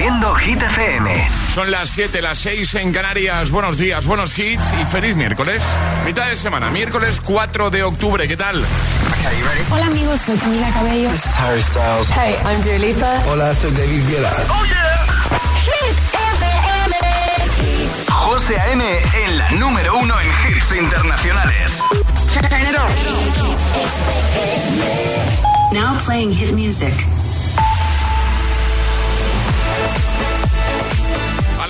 Haciendo Hit FM. Son las 7, las 6 en Canarias. Buenos días, buenos hits y feliz miércoles. Mitad de semana, miércoles 4 de octubre. ¿Qué tal? Hola amigos, soy Camila Cabello. This is Harry Styles. Hey, I'm Dua Lipa. Hola, soy David Guetta. ¡Oh, yeah! Hit FM. José A.M. en la número uno en hits internacionales. Turn it on. Now playing hit music.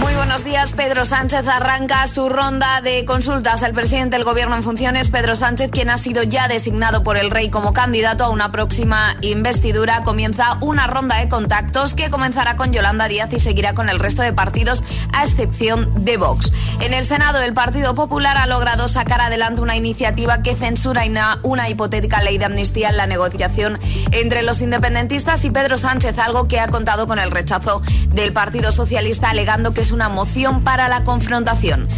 Muy buenos días. Pedro Sánchez arranca su ronda de consultas. El presidente del gobierno en funciones, Pedro Sánchez, quien ha sido ya designado por el rey como candidato a una próxima investidura, comienza una ronda de contactos que comenzará con Yolanda Díaz y seguirá con el resto de partidos, a excepción de Vox. En el Senado, el Partido Popular ha logrado sacar adelante una iniciativa que censura una hipotética ley de amnistía en la negociación entre los independentistas y Pedro Sánchez, algo que ha contado con el rechazo del Partido Socialista, alegando que es una moción para la confrontación.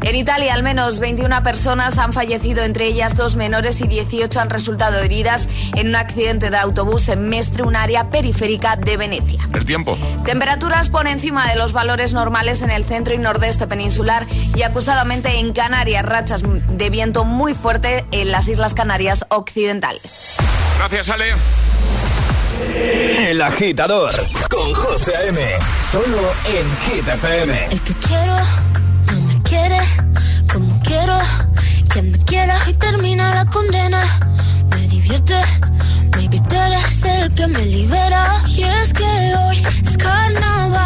En Italia, al menos 21 personas han fallecido, entre ellas dos menores y 18 han resultado heridas en un accidente de autobús en Mestre, un área periférica de Venecia. El tiempo. Temperaturas por encima de los valores normales en el centro y nordeste peninsular y acusadamente en Canarias, rachas de viento muy fuerte en las Islas Canarias occidentales. Gracias, Ale. El agitador con José A.M. Solo en Hit FM. El que quiero no me quiere como quiero que me quiera y termina la condena. Me divierte, tú eres el que me libera. Y es que hoy es carnaval,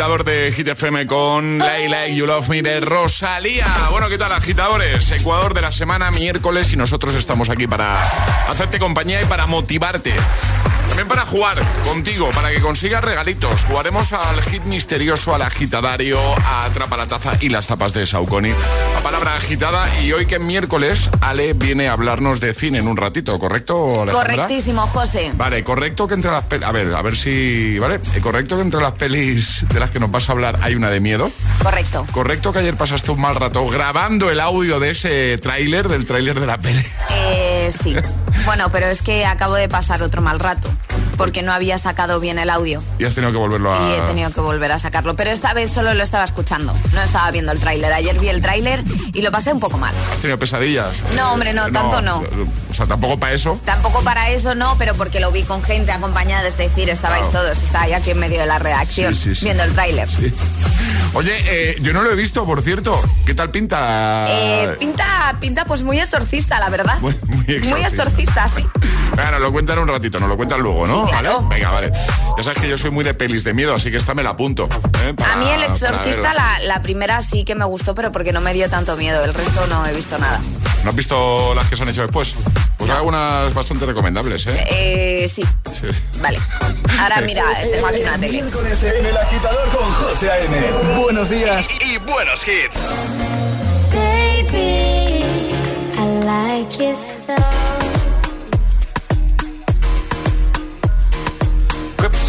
agitador de Hit FM con Lay Like You Love Me de Rosalía. Bueno, ¿qué tal, agitadores? Ecuador de la semana, miércoles, y nosotros estamos aquí para hacerte compañía y para motivarte. También para jugar contigo, para que consigas regalitos. Jugaremos al hit misterioso, al agitadario, a Atrapa la Taza y las tapas de Saucony. La palabra agitada y hoy que es miércoles, Ale viene a hablarnos de cine en un ratito, ¿correcto, Alejandra? Correctísimo, José. Vale, correcto que entre las pelis... A ver, a ver si... Vale, correcto que entre las pelis de las que nos vas a hablar hay una de miedo. Correcto. Correcto que ayer pasaste un mal rato grabando el audio de ese tráiler, del tráiler de la peli. Eh, sí. Bueno, pero es que acabo de pasar otro mal rato porque no había sacado bien el audio Y has tenido que volverlo a... y he tenido que volver a sacarlo. Pero esta vez solo lo estaba escuchando, no estaba viendo el tráiler. Ayer vi el tráiler y lo pasé un poco mal. ¿Has tenido pesadillas? No, hombre, no, tanto no. O sea, tampoco para eso. Tampoco para eso no, pero porque lo vi con gente acompañada, es decir, estabais Claro. todos, estaba yo aquí en medio de la redacción Sí, sí, sí. viendo el tráiler. Oye, eh, yo no lo he visto, por cierto. ¿Qué tal pinta? Eh, pinta, pinta pues muy exorcista, la verdad. Muy- muy exorcista. exorcista, sí. Nos lo cuentan un ratito, nos lo cuentan luego, ¿no? ¿Vale? Venga, vale. Ya sabes que yo soy muy de pelis de miedo, así que esta me la apunto. ¿eh? Para- A mí el exorcista, la, la primera sí que me gustó, pero porque no me dio tanto miedo. El resto no he visto nada. ¿No has visto las que se han hecho después? Pues hay algunas bastante recomendables, ¿eh? Eh, sí. Sí. Vale. Ahora mira, tengo aquí una tele. Miércoles en el agitador con José A.M. Buenos días y buenos hits. Baby, I like your stuff.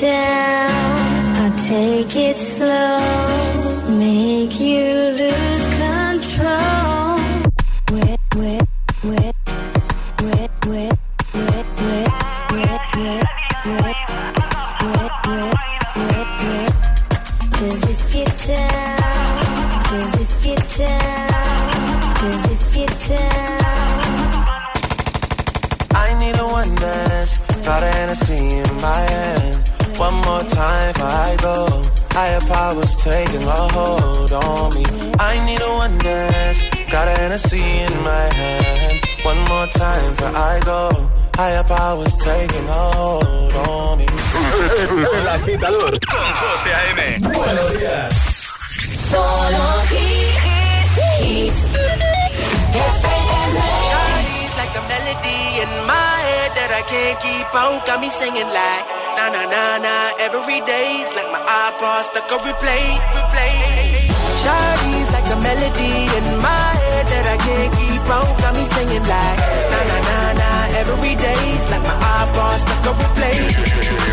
Down, I'll take a hold on me. I need a one dance. Got a Hennessy in my hand. One more time before I go. Higher powers taking a hold on me. El agitador con José A.M. Buenos días. Shawty's melody in my head that I can't keep out. Got me singing like na na na na every day's like my iPod stuck on replay, replay. Shawty's like a melody in my head that I can't keep out. Got me singing like na na na na every day's like my iPod stuck on replay,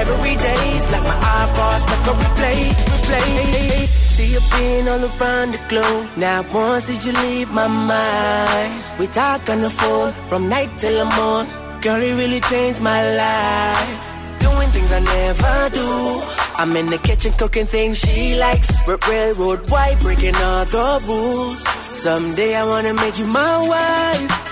every day's like my iPod stuck on replay, replay. See you being all around the globe. Now once did you leave my mind? We talk on the phone from night till the morning. Girl, it really changed my life. Doing things I never do. I'm in the kitchen cooking things she likes. R- railroad white, breaking all the rules. Someday I wanna make you my wife.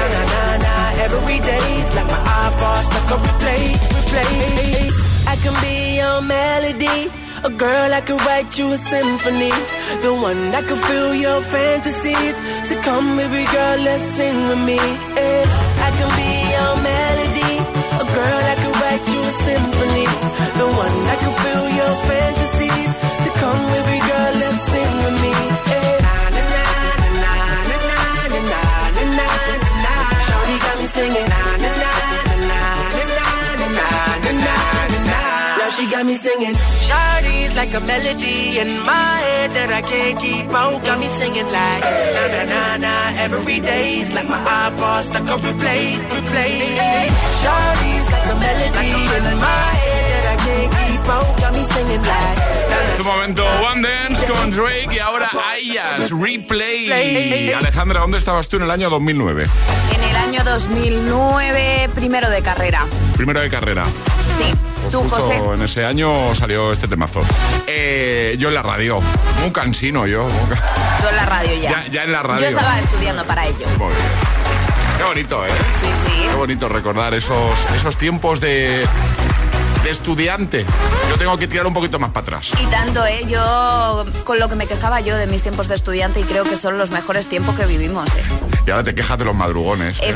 every day's like my iPod stuck on replay, replay. I can be your melody. A girl I could write you a symphony. The one that could fill your fantasies. So come, baby girl, let's sing with me. Yeah. I can be got me singing. Shawty's like a melody in my head that I can't keep out. Got me singing like na na na na every day's like my iPod stuck on replay, replay. Shawty's like a melody in my head that I can't keep out. Got me singing like. En momento One Dance con Drake y ahora Ayas Replay. Alejandra, ¿dónde estabas tú en el año 2009? En el año 2009, primero de carrera. Primero de carrera. Sí. Tú, José. en ese año salió este temazo. Eh, yo en la radio. Muy cansino yo. Tú en la radio ya. Ya, ya en la radio. Yo estaba estudiando para ello. Muy bien. Qué bonito, ¿eh? Sí, sí. Qué bonito recordar esos, esos tiempos de, de estudiante. Yo tengo que tirar un poquito más para atrás. Y tanto, ¿eh? Yo, con lo que me quejaba yo de mis tiempos de estudiante y creo que son los mejores tiempos que vivimos, ¿eh? Y ahora te quejas de los madrugones. ¿eh?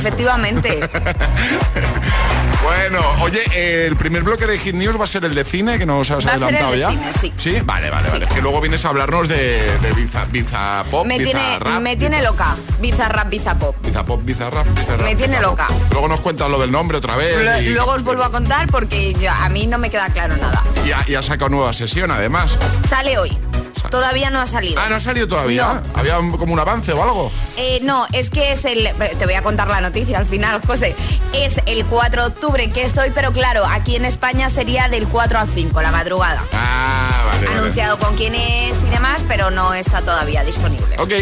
Bueno, oye, el primer bloque de Hit News va a ser el de cine, que nos has Va a ser adelantado el de ya. cine, sí. Sí, vale, vale, vale. Que luego vienes a hablarnos de, de Biza, Biza Pop, me Biza tiene, Rap. me tiene Biza- loca. Bizarrap, bizapop. Biza Pop, Biza Rap, Biza Rap, Me tiene Biza Pop. loca. Luego nos cuentas lo del nombre otra vez. Lo- y- Luego os vuelvo a contar porque yo- a mí no me queda claro nada. Y ha, y ha sacado nueva sesión, además. Sale hoy. Todavía no ha salido. Ah, ¿no ha salido todavía? No. ¿Había un- como un avance o algo? Eh, no, es que es el. Te voy a contar la noticia al final, José. Es el 4 de octubre, que es hoy, pero claro, aquí en España sería del 4 al 5, la madrugada. Ah, vale, vale. Anunciado con quién es y demás, pero no está todavía disponible. Ok.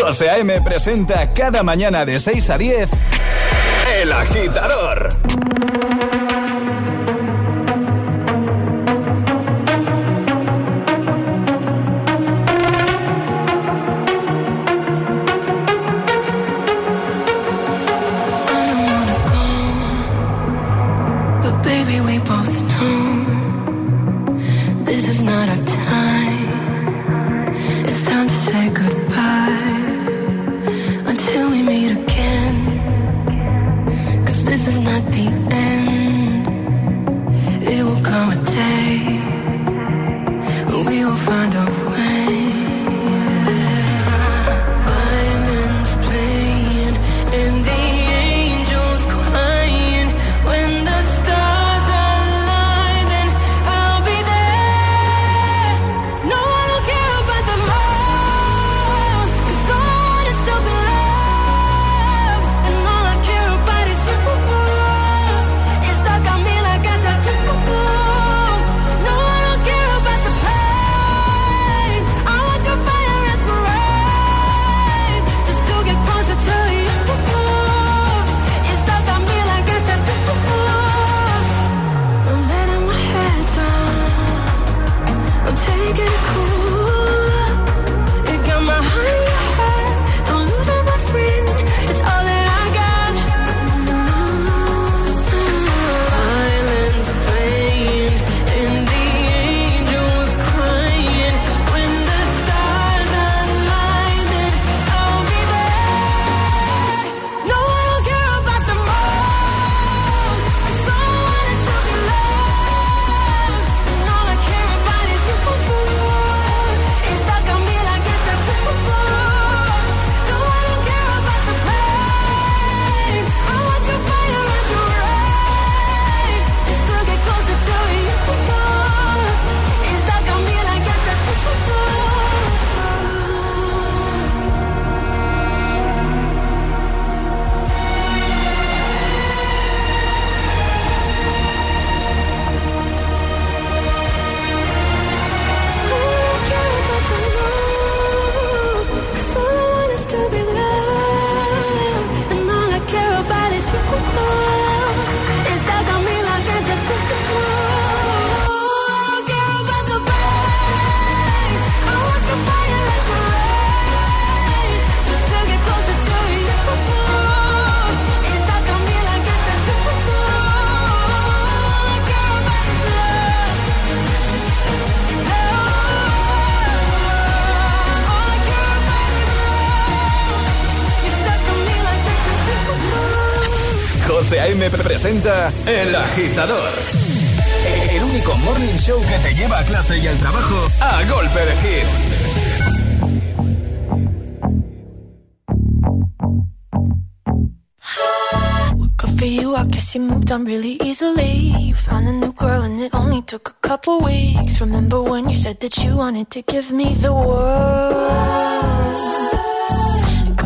José A.M. presenta cada mañana de 6 a 10 El Agitador. El Agitador. El único morning show que te lleva a clase y al trabajo a golpe de hits. Guess you moved on really easily. You found a new girl and it only took a couple weeks. Remember when you said that you wanted to give me the world?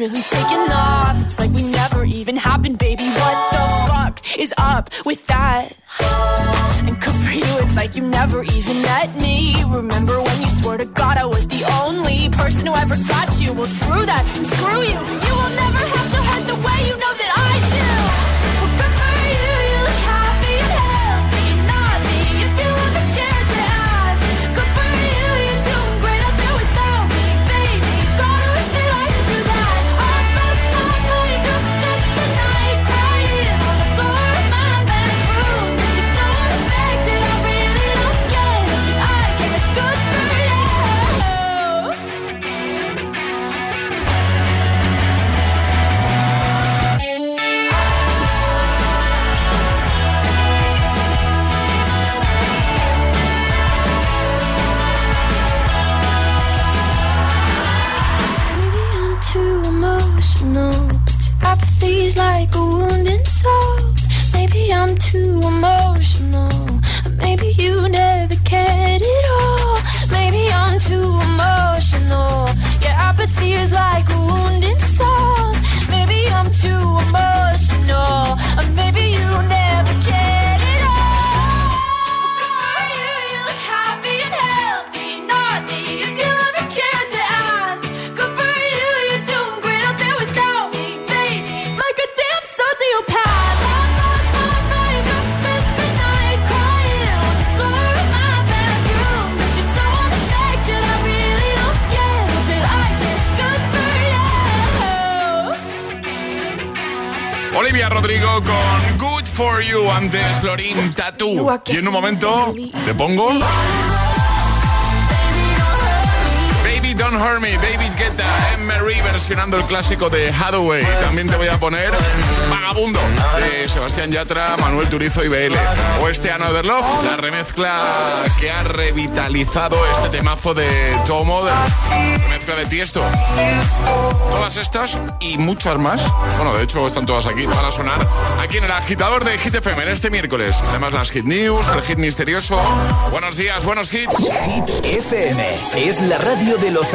Really taking antes Lorin Tattoo. Y en un momento te pongo Don't Hurt Me, David Guetta, Emery versionando el clásico de Hathaway. También te voy a poner Vagabundo de Sebastián Yatra, Manuel Turizo y BL. O este Another Love, la remezcla que ha revitalizado este temazo de Tomo, de remezcla de Tiesto. Todas estas y muchas más, bueno, de hecho están todas aquí, van a sonar aquí en el agitador de Hit FM en este miércoles. Además las Hit News, el Hit Misterioso. Buenos días, buenos hits. Hit FM es la radio de los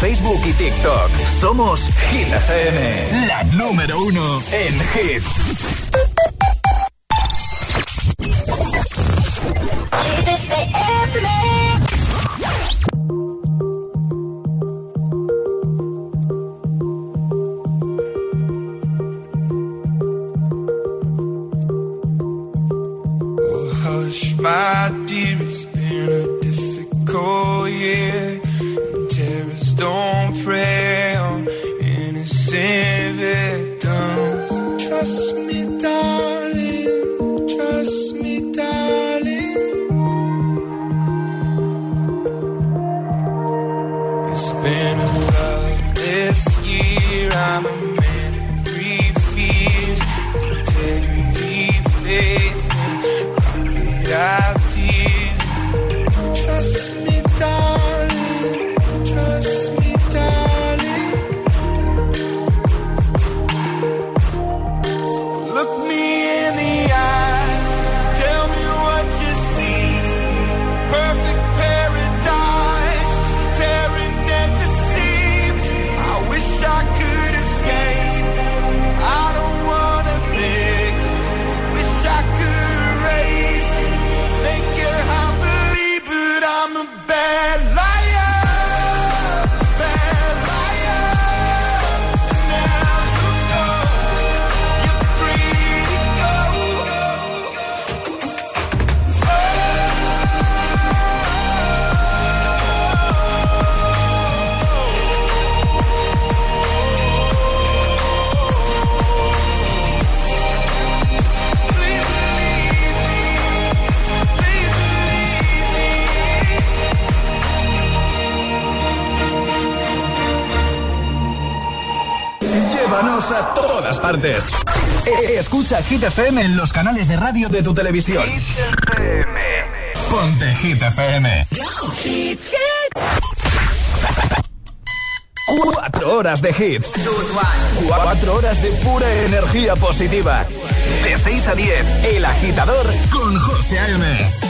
Facebook y TikTok. Somos Hit FM, la número uno en hits. Eh, escucha Hit FM en los canales de radio de tu televisión. Ponte Hit FM. Cuatro horas de hits. Cuatro horas de pura energía positiva. De 6 a 10, El Agitador con José A.M.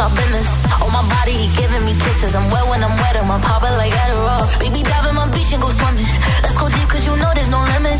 I've been. On my body, he giving me kisses. I'm wet when I'm wet, I'm popping like Adderall. Baby, dive in my beach and go swimming. Let's go deep, cause you know there's no limits.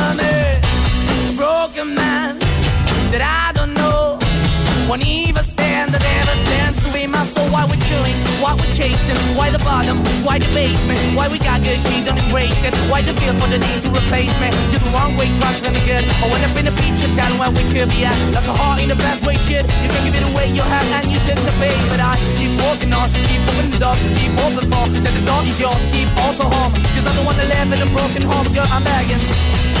A man that I don't know. Won't even stand, that never stands to be my soul. Why we're chilling, why we're chasing, why the bottom, why the basement, why we got good, she don't embrace it. Why the feel for the need to replace me? You're the wrong way, trying to good. I went up in the feature town where we could be at. Like a heart in the best way, shit. You can give it away, you have, and you take the bait. But I keep walking on, keep moving the door, keep open for that the door is yours, keep also home. Cause I'm the one that live in a broken home, girl, I'm begging.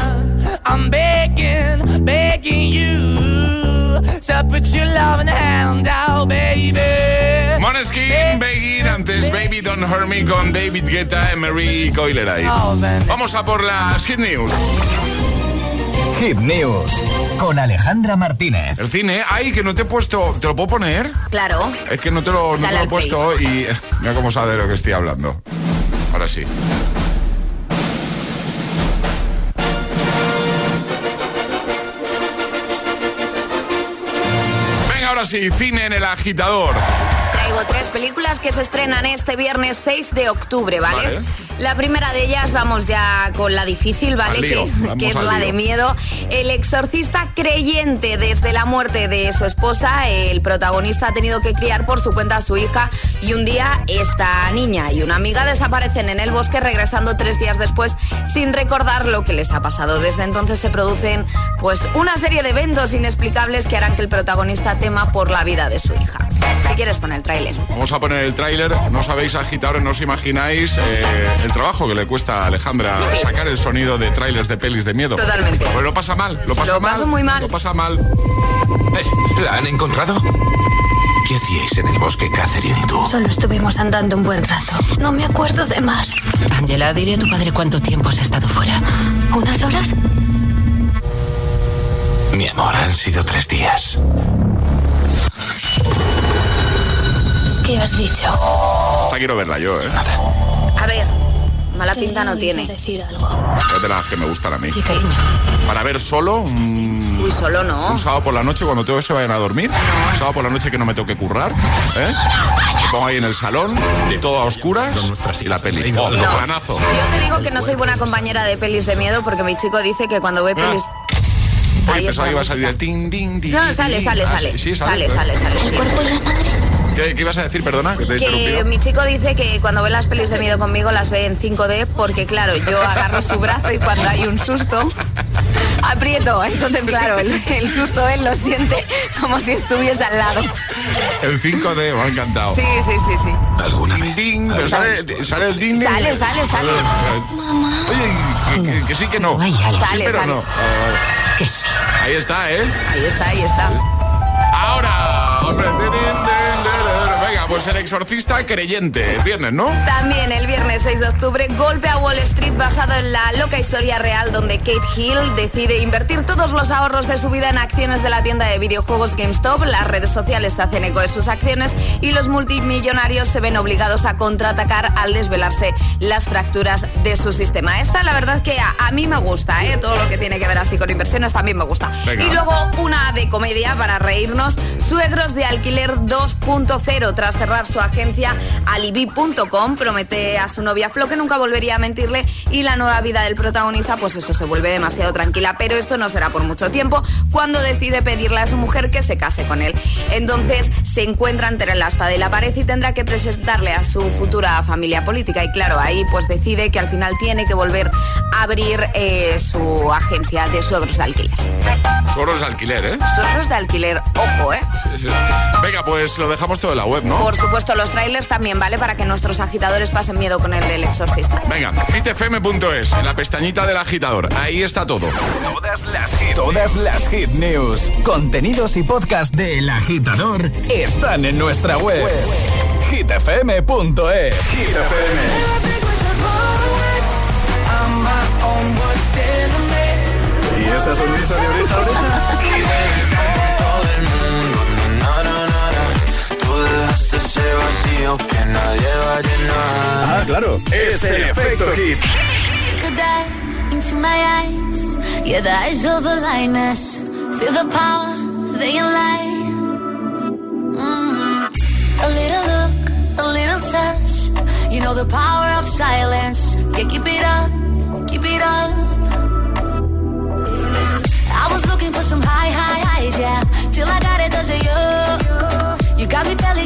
I'm begging, begging you. To put your loving hand out, baby. Moneskin, Begin, antes Baby Don't Hurt Me con David Guetta, Emery y Coileray. Man. Vamos a por las Hit News. Hit News con Alejandra Martínez. El cine, ay, que no te he puesto. ¿Te lo puedo poner? Claro. Es que no te lo, no te lo he puesto y mira cómo sabe de lo que estoy hablando. Ahora sí. Ahora cine en el agitador. Traigo tres películas que se estrenan este viernes 6 de octubre, ¿vale? Vale. La primera de ellas, vamos ya con la difícil, ¿vale? Al lío, que es, que es la lío. de miedo. El exorcista creyente desde la muerte de su esposa, el protagonista ha tenido que criar por su cuenta a su hija y un día esta niña y una amiga desaparecen en el bosque regresando tres días después sin recordar lo que les ha pasado. Desde entonces se producen pues una serie de eventos inexplicables que harán que el protagonista tema por la vida de su hija. Si quieres poner el tráiler. Vamos a poner el tráiler. No sabéis, agitadores, no os imagináis eh, el trabajo que le cuesta a Alejandra sacar el sonido de trailers de pelis de miedo. Totalmente. Pues lo pasa mal, lo pasa Lo mal. paso muy mal. Lo pasa mal. Eh, ¿La han encontrado? ¿Qué hacíais en el bosque, Catherine y tú? Solo estuvimos andando un buen rato. No me acuerdo de más. Angela, dile a tu padre cuánto tiempo has estado fuera. ¿Unas horas? Mi amor, han sido tres días. ¿Qué has dicho? Esta quiero verla yo, ¿eh? A ver, mala pinta no tiene. decir algo. Es de las que me gustan a mí. Sí, cariño. Para ver solo un, Uy, solo no. un sábado por la noche cuando todos se vayan a dormir. Un sábado por la noche que no me toque currar. ¿eh? Me pongo ahí en el salón, todo a oscuras y la peli. Oh, No. planazo. Yo te digo que no soy buena compañera de pelis de miedo porque mi chico dice que cuando ve pelis... Uy, Ahí pensaba que iba a salir el tin, tin, tin, No, sale, sale, Ah, sale. sí, sí, Sale, ¿eh? sale, sale. ¿El cuerpo y la sangre? ¿Qué, qué ibas a decir? Perdona, que te mi chico dice que cuando ve las pelis de miedo conmigo las ve en 5D porque claro, yo agarro su brazo y cuando hay un susto aprieto. Entonces claro, el, el susto él lo siente como si estuviese al lado. El 5D, me ha encantado. Sí, sí, sí, sí. ¿Alguna vez? Ding, pero sale, sale el ding. ding. Sale, sale, sale. Oye, que, que- que sí que no. Sí, Sale, pero sale. no. Que sí. Ahí está, ¿eh? Ahí está, ahí está. Ahora, hombre, pues el exorcista creyente, el viernes, ¿no? También el viernes 6 de octubre, golpe a Wall Street basado en la loca historia real donde Kate Hill decide invertir todos los ahorros de su vida en acciones de la tienda de videojuegos GameStop, las redes sociales se hacen eco de sus acciones y los multimillonarios se ven obligados a contraatacar al desvelarse las fracturas de su sistema. Esta la verdad que a, mí me gusta, ¿eh? todo lo que tiene que ver así con inversiones también me gusta. Y luego una de comedia para reírnos, Suegros de Alquiler 2.0 tras cerrar su agencia alibi.com, promete a su novia Flo que nunca volvería a mentirle y la nueva vida del protagonista, pues eso se vuelve demasiado tranquila. Pero esto no será por mucho tiempo cuando decide pedirle a su mujer que se case con él. Entonces se encuentra entre la espada y la pared y tendrá que presentarle a su futura familia política. Y claro, ahí pues decide que al final tiene que volver a abrir eh, su agencia de suegros de alquiler. Suegros de alquiler, ¿eh? Suegros de alquiler, ojo, ¿eh? Venga, pues lo dejamos todo en la web, ¿no? Por supuesto, los trailers también, ¿vale? Para que nuestros agitadores pasen miedo con el del exorcista. Venga, hitfm.es, en la pestañita del agitador. Ahí está todo. Todas las hit, todas las hit news, contenidos y podcast del agitador están en nuestra web. hitfm.es. Hitfm. Esa sonrisa de oreja a oreja? ese vacío que nadie va a llenar. Ah, claro, es el efecto hit. Take a dive into my eyes, yeah, the eyes of a lioness. Feel the power, they light. Mm. A little look, a little touch. You know the power of silence. Yeah, keep it up, keep it up. Was looking for some high, high highs, yeah. Till I got it, does it you? You got me belly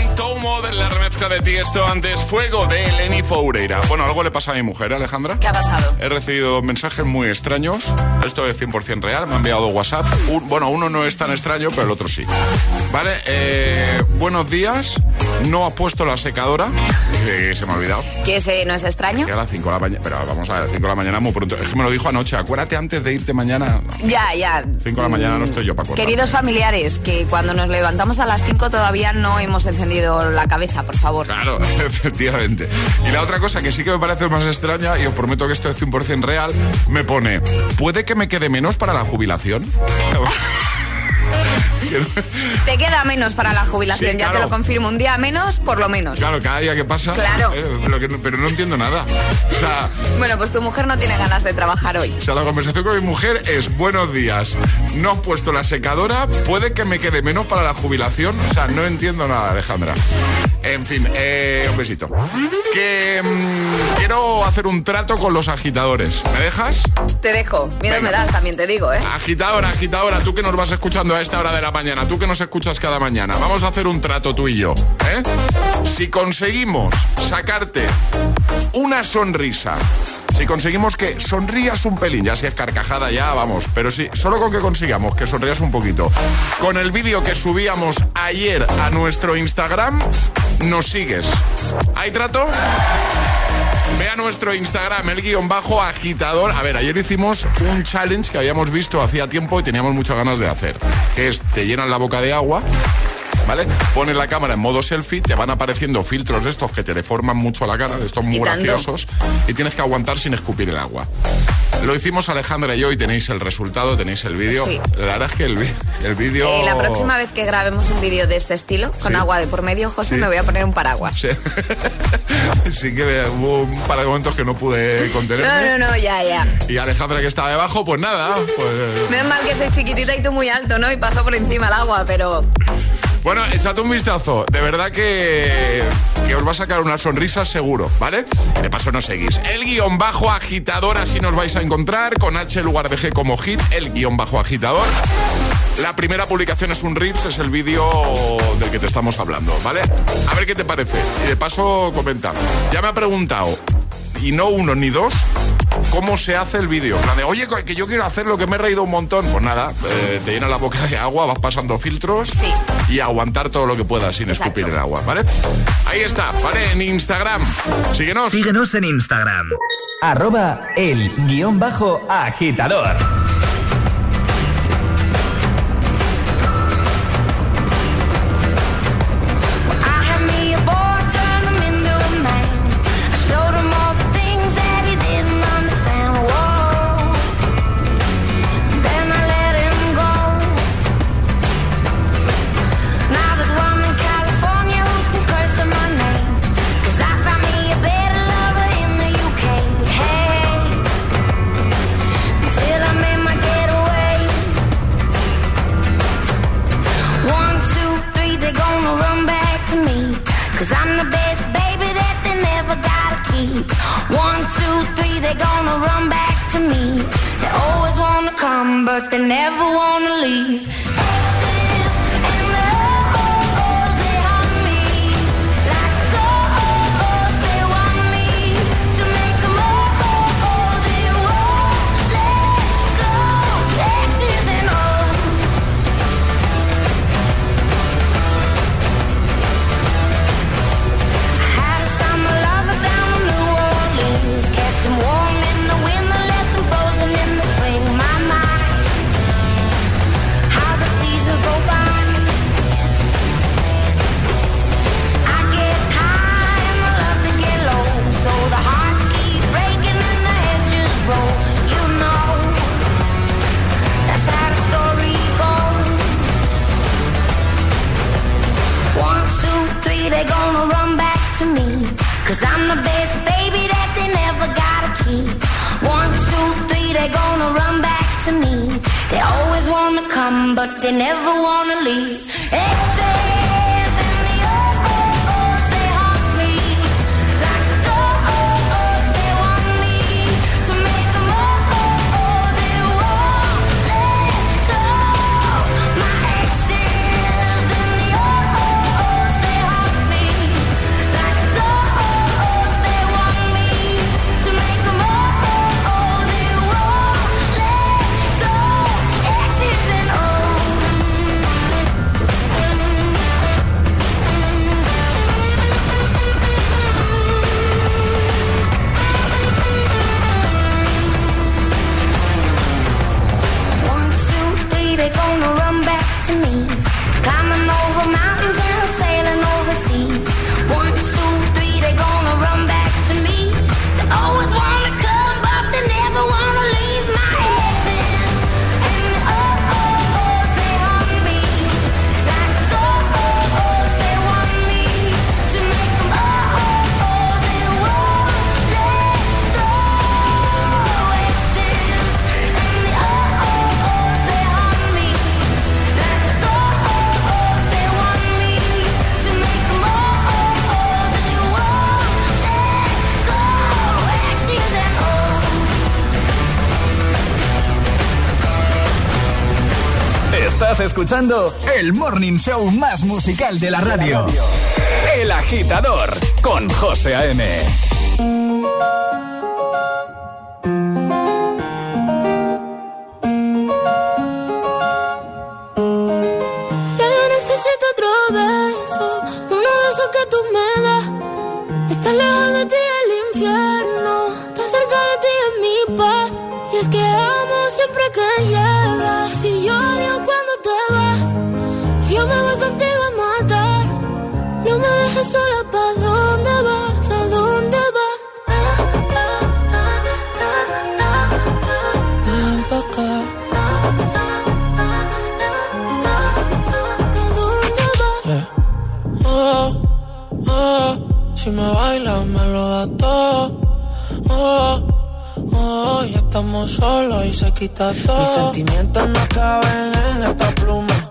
de la remezcla de Tiesto antes Fuego de Lenny Foureira. Bueno, algo le pasa a mi mujer, Alejandra. ¿Qué ha pasado? He recibido mensajes muy extraños. Esto es 100% real. Me ha enviado WhatsApp. Un- bueno, uno no es tan extraño, pero el otro sí. Vale, eh, buenos días. No has puesto la secadora. Eh, se me ha olvidado. ¿Que ese no es extraño? Que a las 5 de la mañana. Pero vamos a ver, 5 de la mañana muy pronto. Es que me lo dijo anoche. Acuérdate antes de irte mañana. Ya, ya. 5 de la mañana no estoy yo para acordar. Queridos familiares, que cuando nos levantamos a las 5 todavía no hemos encendido la cabeza, por favor. Claro, efectivamente. Y la otra cosa que sí que me parece más extraña, y os prometo que esto es 100% real, me pone, ¿puede que me quede menos para la jubilación? Te queda menos para la jubilación, Sí, ya te lo confirmo. Un día menos, por lo menos. Claro, cada día que pasa. Claro. eh, lo que pero no entiendo nada. O sea, Bueno, pues tu mujer no tiene ganas de trabajar hoy. o sea, la conversación con mi mujer es buenos días. No has puesto la secadora, puede que me quede menos para la jubilación. O sea, no entiendo nada, Alejandra. En fin, eh, un besito. Que mm, quiero hacer un trato con los agitadores. ¿Me dejas? Te dejo. Miedo Venga. me das, también te digo, ¿eh? Agitadora, agitadora, tú que nos vas escuchando a esta hora de la mañana, tú que nos escuchas cada mañana, vamos a hacer un trato tú y yo. ¿eh? Si conseguimos sacarte una sonrisa, si conseguimos que sonrías un pelín, ya si es carcajada ya, vamos, pero sí, solo con que consigamos que sonrías un poquito, con el vídeo que subíamos ayer a nuestro Instagram, nos sigues. ¿Hay trato? Ve a nuestro Instagram, el guion bajo agitador. A ver, ayer hicimos un challenge que habíamos visto hacía tiempo y teníamos muchas ganas de hacer. Que es, te llenan la boca de agua, ¿vale? Pones la cámara en modo selfie, te van apareciendo filtros de estos que te deforman mucho la cara, de estos muy Y graciosos, y tienes que aguantar sin escupir el agua. Lo hicimos Alejandra y yo y tenéis el resultado, tenéis el vídeo. Sí. La verdad es que el, el vídeo... Eh, la próxima vez que grabemos un vídeo de este estilo, con Sí. agua de por medio, José, Sí. me voy a poner un paraguas. Sí. sí que hubo un par de momentos que no pude contenerme. No, no, no, ya, ya. Y Alejandra que estaba debajo, pues nada, pues... Menos mal que soy chiquitita y tú muy alto, ¿no? Y paso por encima el agua, pero Bueno, echad un vistazo. De verdad que, que os va a sacar una sonrisa seguro, ¿vale? De paso no seguís. El guion bajo agitador, así nos vais a encontrar, con H en lugar de G como hit, el guion bajo agitador. La primera publicación es un Rips, es el vídeo del que te estamos hablando, ¿vale? A ver qué te parece. Y de paso comenta. Ya me ha preguntado, y no uno ni dos, cómo se hace el vídeo. En plan de, oye, que yo quiero hacer lo que me he reído un montón. Pues nada, eh, te llena la boca de agua, vas pasando filtros y aguantar todo lo que puedas sin Exacto. escupir el agua, ¿vale? Ahí está, ¿vale? En Instagram. Síguenos. Síguenos en Instagram. Arroba el guion bajo agitador. But they never wanna leave. And Estás escuchando el morning show más musical de la radio. El agitador con José A.M. Ya necesito otro beso, uno de esos que tú me das. Está lejos de ti el infierno, está cerca de ti mi paz. Y es que amo siempre que llegas. Si yo odio contigo a matar. No me dejes sola, ¿pa' dónde vas? ¿A dónde vas? Ven pa' acá. Yeah. Oh, oh, si me bailas me lo da todo. Oh, oh, ya estamos solos y se quita todo. Mis sentimientos no caben en esta pluma.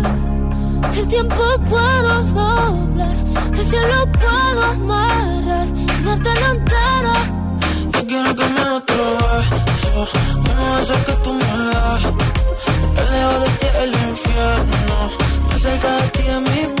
el tiempo puedo doblar, el cielo puedo amarrar darte la entera. Yo quiero que me otro beso, uno de esos que tú me das. Lejos de ti el infierno, estar cerca de ti es mi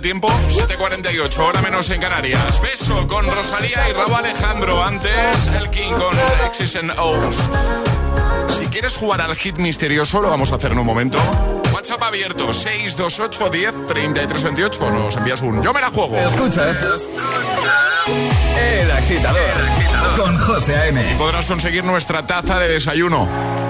tiempo, 7.48, hora menos en Canarias. Beso con Rosalía y Rabo Alejandro, antes el King con X's and Si quieres jugar al hit misterioso, lo vamos a hacer en un momento. WhatsApp abierto, 628 10 Nos envías un Yo me la juego. Escuchas. El agitador. Con José A.M. Podrás conseguir nuestra taza de desayuno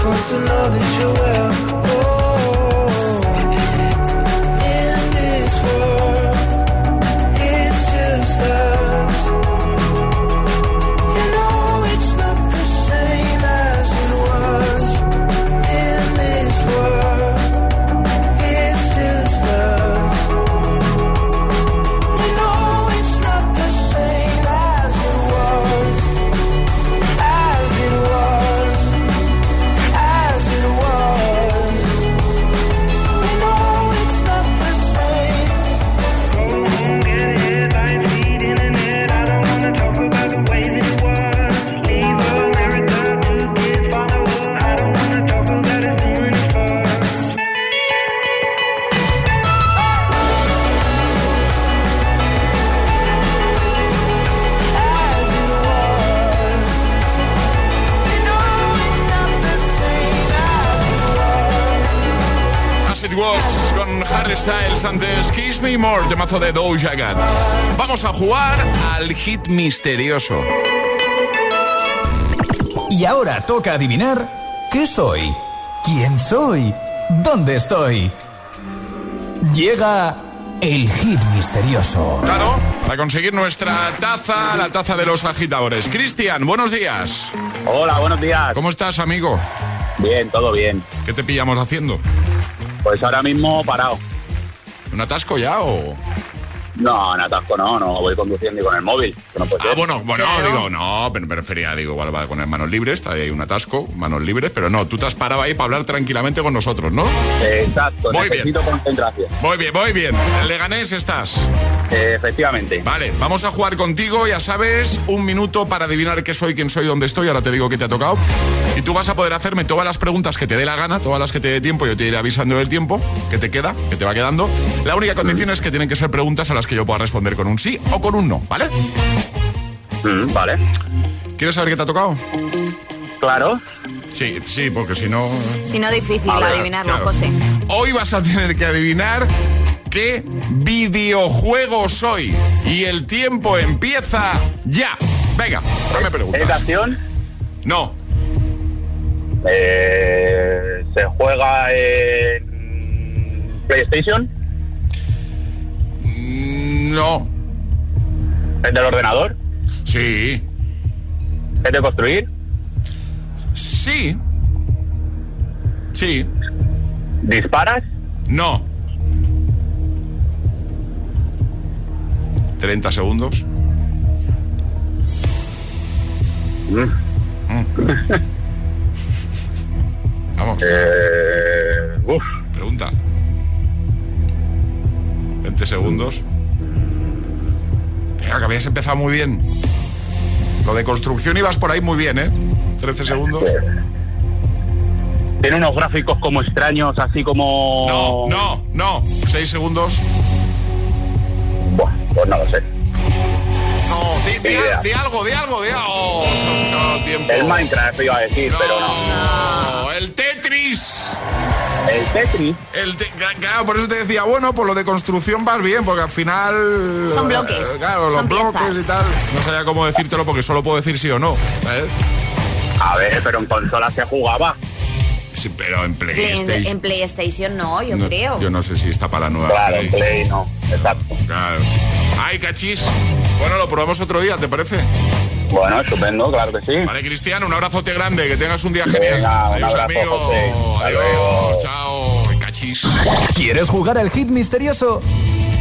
supposed to know that you're well. Antes Kiss Me More, temazo de Doja Cat. Vamos a jugar al hit misterioso. Y ahora toca adivinar qué soy, quién soy, dónde estoy. Llega el hit misterioso. Claro, para conseguir nuestra taza, la taza de los agitadores. Cristian, buenos días. Hola, buenos días. ¿Cómo estás, amigo? Bien, todo bien. ¿Qué te pillamos haciendo? Pues ahora mismo parado. ¿Un atasco ya o...? No, en atasco no, no voy conduciendo y con el móvil. no Ah, bueno, bueno, Claro. digo, no, pero prefería, digo, igual va con manos libres, está ahí un atasco, manos libres, pero no, tú te has parado ahí para hablar tranquilamente con nosotros, ¿no? Exacto, Muy bien. concentración. Muy bien, muy bien. En Leganés estás. Eh, efectivamente. Vale, vamos a jugar contigo, ya sabes, un minuto para adivinar qué soy, quién soy, dónde estoy, ahora te digo qué te ha tocado. Y tú vas a poder hacerme todas las preguntas que te dé la gana, todas las que te dé tiempo, yo te iré avisando del tiempo que te queda, que te va quedando. La única condición es que tienen que ser preguntas a las que yo pueda responder con un sí o con un no, ¿vale? Mm, vale. ¿Quieres saber qué te ha tocado? Claro. Sí, sí, porque si no... Si no, difícil ver, adivinarlo, claro. José. Hoy vas a tener que adivinar qué videojuego soy. Y el tiempo empieza ya. Venga, dame preguntas. ¿Es de acción? No. Eh, ¿Se juega en PlayStation? No. ¿Es del ordenador? Sí. ¿Es de construir? Sí. Sí. ¿Disparas? No. 30 segundos. Mm. Vamos. Eh, uf. Pregunta. 20 segundos. Venga, que habías empezado muy bien. Lo de construcción ibas por ahí muy bien, ¿eh? 13 segundos. ¿Tiene unos gráficos como extraños, así como...? No, no, no. 6 segundos. Pues no lo sé. No, di, algo, di algo, di algo. Oh, el tiempo. El Minecraft iba a decir, pero no. No, el Tetris. ¿El Tetris? El te- claro, por eso te decía, bueno, por lo de construcción vas bien, porque al final. Son bloques, eh, Claro, los bloques y tal. No sabía cómo decírtelo porque solo puedo decir sí o no. A ver, pero en consola se jugaba. Sí, pero en Play- PlayStation. en, en PlayStation no, yo no, creo. Yo no sé si está para la nueva. Claro, Play. en Play no. Exacto. Claro. Ay, cachis. Bueno, lo probamos otro día, ¿te parece? Bueno, estupendo, claro que sí. Vale, Cristian, un abrazote grande, que tengas un día genial. Venga, un Adiós, abrazo, amigo. José. Hasta Adiós, luego. chao. Cachis. ¿Quieres jugar al hit misterioso?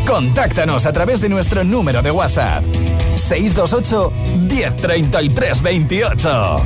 Contáctanos a través de nuestro número de WhatsApp. 628 1033 28.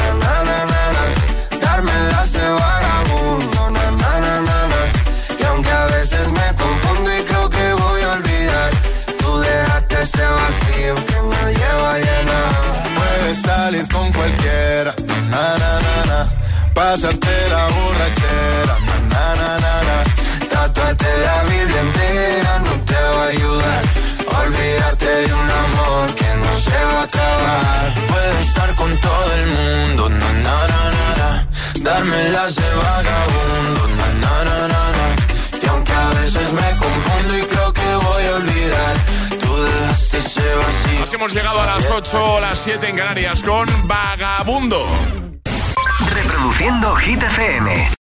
Pasarte la borrachera, na, na, na, na. Tatuarte la Biblia entera no te va a ayudar. Olvidarte de un amor que no se va a acabar. Puedes estar con todo el mundo, na, na, na, na, na. De vagabundo, na, na, na, na, na. Y aunque a veces me confundo y creo que voy a olvidar. Así hemos llegado a las 8 o las 7 en Canarias con Vagabundo. Reproduciendo Hit.